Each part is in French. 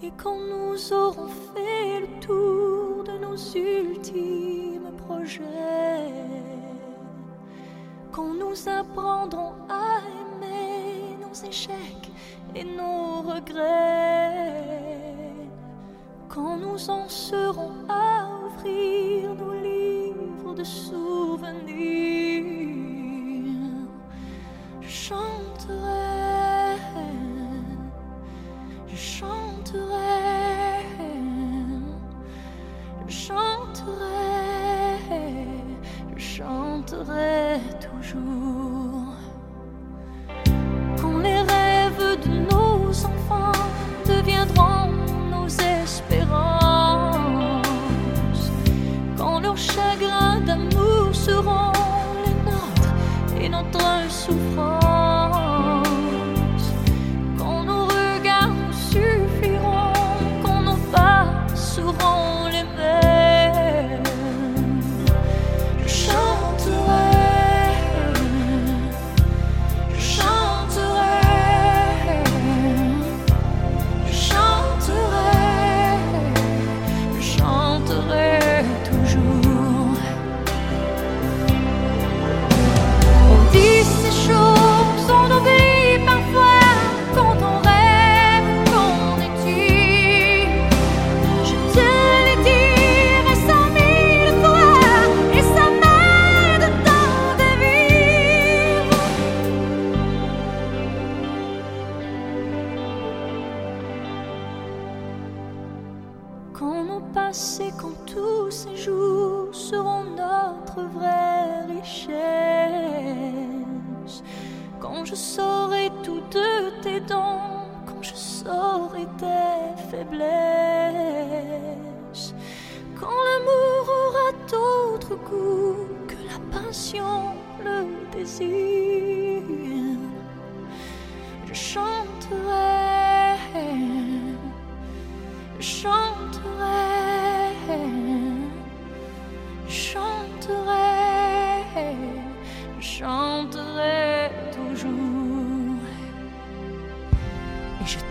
Et quand nous aurons fait le tour de nos ultimes projets, quand nous apprendrons à aimer nos échecs et nos regrets, quand nous en serons à ouvrir nos livres de souvenirs, toujours. Quand les rêves de nos enfants deviendront nos espérances, quand leurs chagrins d'amour seront les nôtres et notre souffrance, away. Quand nos passés, quand tous ces jours seront notre vraie richesse. Quand je saurai tout de tes dons, quand je saurai tes faiblesses. Quand l'amour aura d'autre goût que la passion, le désir.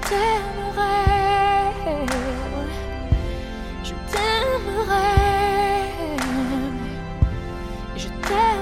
Je t'aimerai, je t'aimerai, je t'aimerai.